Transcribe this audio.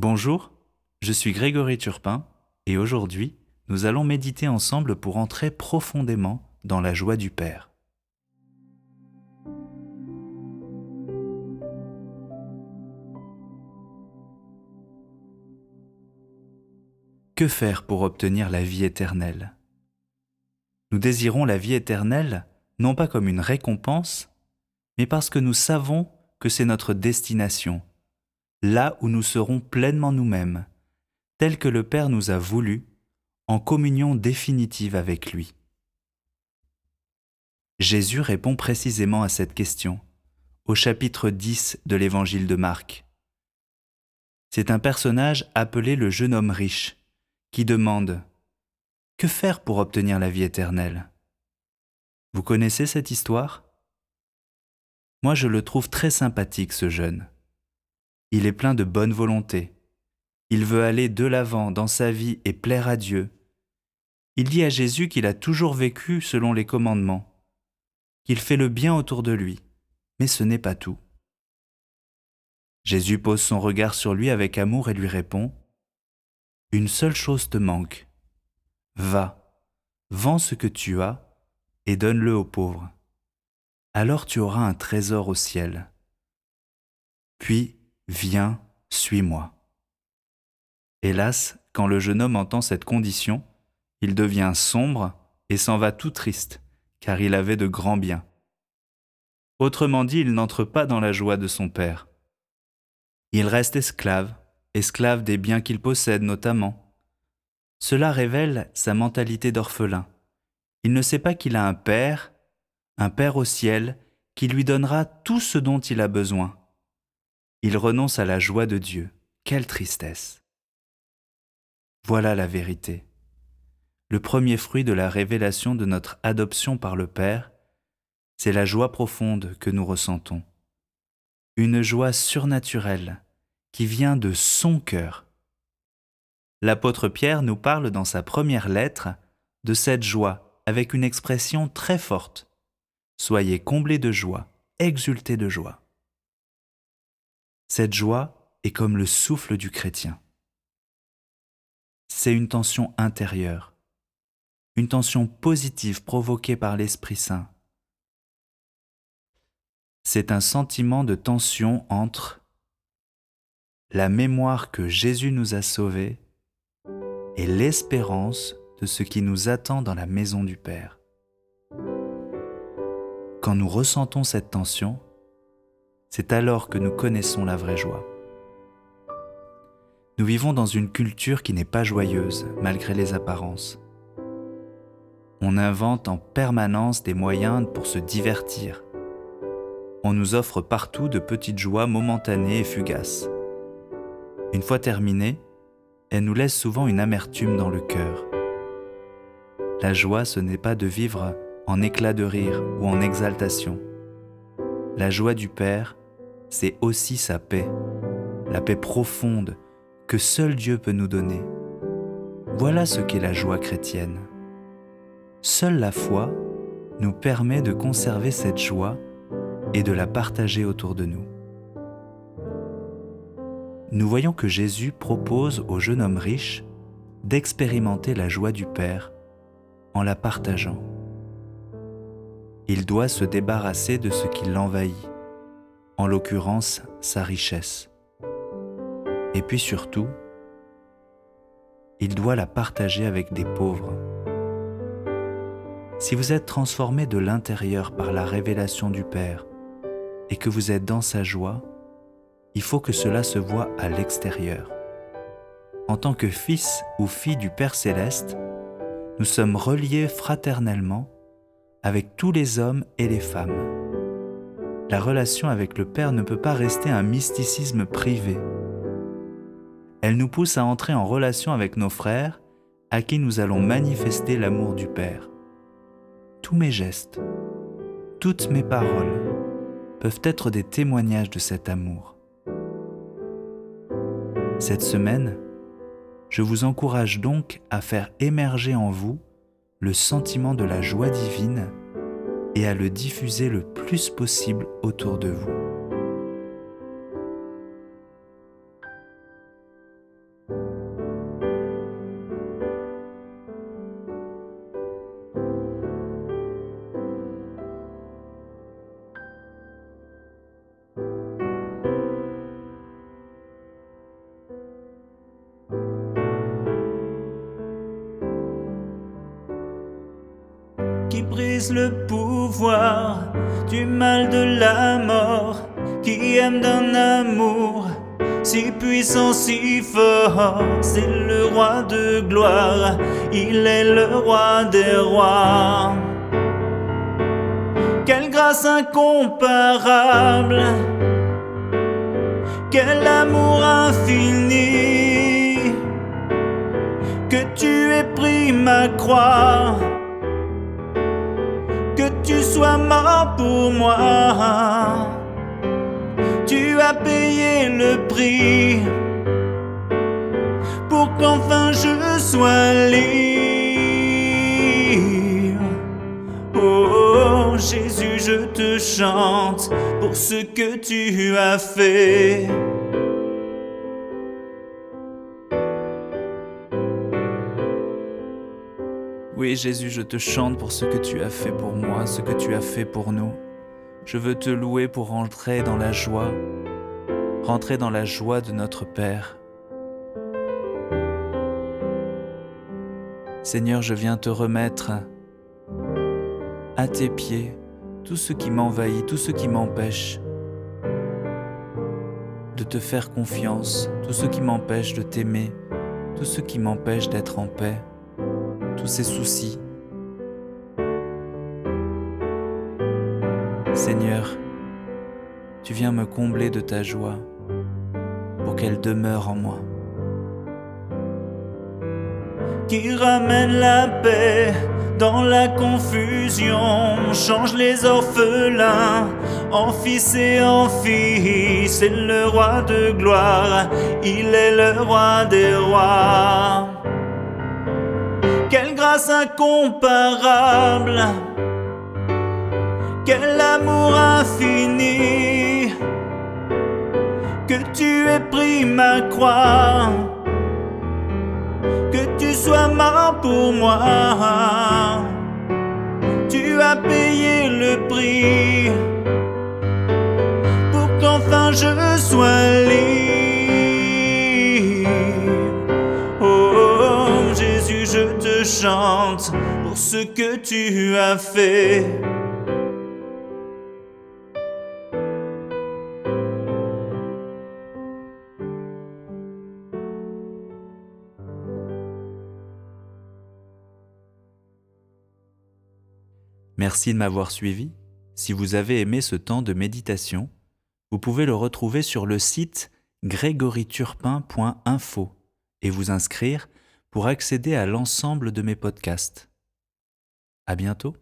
Bonjour, je suis Grégory Turpin et aujourd'hui, nous allons méditer ensemble pour entrer profondément dans la joie du Père. Que faire pour obtenir la vie éternelle? Nous désirons la vie éternelle non pas comme une récompense, mais parce que nous savons que c'est notre destination là où nous serons pleinement nous-mêmes, tel que le Père nous a voulu, en communion définitive avec lui. Jésus répond précisément à cette question au chapitre 10 de l'évangile de Marc. C'est un personnage appelé le jeune homme riche qui demande ⁇ Que faire pour obtenir la vie éternelle ?⁇ Vous connaissez cette histoire? Moi je le trouve très sympathique ce jeune. Il est plein de bonne volonté. Il veut aller de l'avant dans sa vie et plaire à Dieu. Il dit à Jésus qu'il a toujours vécu selon les commandements, qu'il fait le bien autour de lui, mais ce n'est pas tout. Jésus pose son regard sur lui avec amour et lui répond, Une seule chose te manque. Va, vends ce que tu as et donne-le aux pauvres. Alors tu auras un trésor au ciel. Puis Viens, suis-moi. Hélas, quand le jeune homme entend cette condition, il devient sombre et s'en va tout triste, car il avait de grands biens. Autrement dit, il n'entre pas dans la joie de son père. Il reste esclave, esclave des biens qu'il possède notamment. Cela révèle sa mentalité d'orphelin. Il ne sait pas qu'il a un père, un père au ciel, qui lui donnera tout ce dont il a besoin il renonce à la joie de Dieu. Quelle tristesse. Voilà la vérité. Le premier fruit de la révélation de notre adoption par le Père, c'est la joie profonde que nous ressentons. Une joie surnaturelle qui vient de son cœur. L'apôtre Pierre nous parle dans sa première lettre de cette joie avec une expression très forte. Soyez comblés de joie, exultés de joie. Cette joie est comme le souffle du chrétien. C'est une tension intérieure, une tension positive provoquée par l'Esprit Saint. C'est un sentiment de tension entre la mémoire que Jésus nous a sauvés et l'espérance de ce qui nous attend dans la maison du Père. Quand nous ressentons cette tension, c'est alors que nous connaissons la vraie joie. Nous vivons dans une culture qui n'est pas joyeuse malgré les apparences. On invente en permanence des moyens pour se divertir. On nous offre partout de petites joies momentanées et fugaces. Une fois terminées, elles nous laissent souvent une amertume dans le cœur. La joie, ce n'est pas de vivre en éclat de rire ou en exaltation. La joie du Père, c'est aussi sa paix, la paix profonde que seul Dieu peut nous donner. Voilà ce qu'est la joie chrétienne. Seule la foi nous permet de conserver cette joie et de la partager autour de nous. Nous voyons que Jésus propose au jeune homme riche d'expérimenter la joie du Père en la partageant. Il doit se débarrasser de ce qui l'envahit en l'occurrence sa richesse. Et puis surtout, il doit la partager avec des pauvres. Si vous êtes transformé de l'intérieur par la révélation du Père et que vous êtes dans sa joie, il faut que cela se voie à l'extérieur. En tant que fils ou fille du Père céleste, nous sommes reliés fraternellement avec tous les hommes et les femmes la relation avec le Père ne peut pas rester un mysticisme privé. Elle nous pousse à entrer en relation avec nos frères à qui nous allons manifester l'amour du Père. Tous mes gestes, toutes mes paroles peuvent être des témoignages de cet amour. Cette semaine, je vous encourage donc à faire émerger en vous le sentiment de la joie divine et à le diffuser le plus possible autour de vous. Le pouvoir du mal de la mort, qui aime d'un amour si puissant, si fort, c'est le roi de gloire, il est le roi des rois. Quelle grâce incomparable, quel amour infini, que tu aies pris ma croix, sois mort pour moi tu as payé le prix pour qu'enfin je sois libre. Oh Jésus, je te chante pour ce que tu as fait. Oui Jésus, je te chante pour ce que tu as fait pour moi, ce que tu as fait pour nous. Je veux te louer pour rentrer dans la joie, rentrer dans la joie de notre Père. Seigneur, je viens te remettre à tes pieds tout ce qui m'envahit, tout ce qui m'empêche de te faire confiance, tout ce qui m'empêche de t'aimer, tout ce qui m'empêche d'être en paix, tous ces soucis, Seigneur, tu viens me combler de ta joie pour qu'elle demeure en moi. Qui ramène la paix dans la confusion, change les orphelins en fils et en filles. C'est le roi de gloire, il est le roi des rois. Incomparable! quel amour infini que tu aies pris ma croix, que tu sois mort pour moi. Tu as payé le prix pour qu'enfin je chante pour ce que tu as fait. Merci de m'avoir suivi. Si vous avez aimé ce temps de méditation, vous pouvez le retrouver sur le site grégoryturpin.info et vous inscrire pour accéder à l'ensemble de mes podcasts. À bientôt.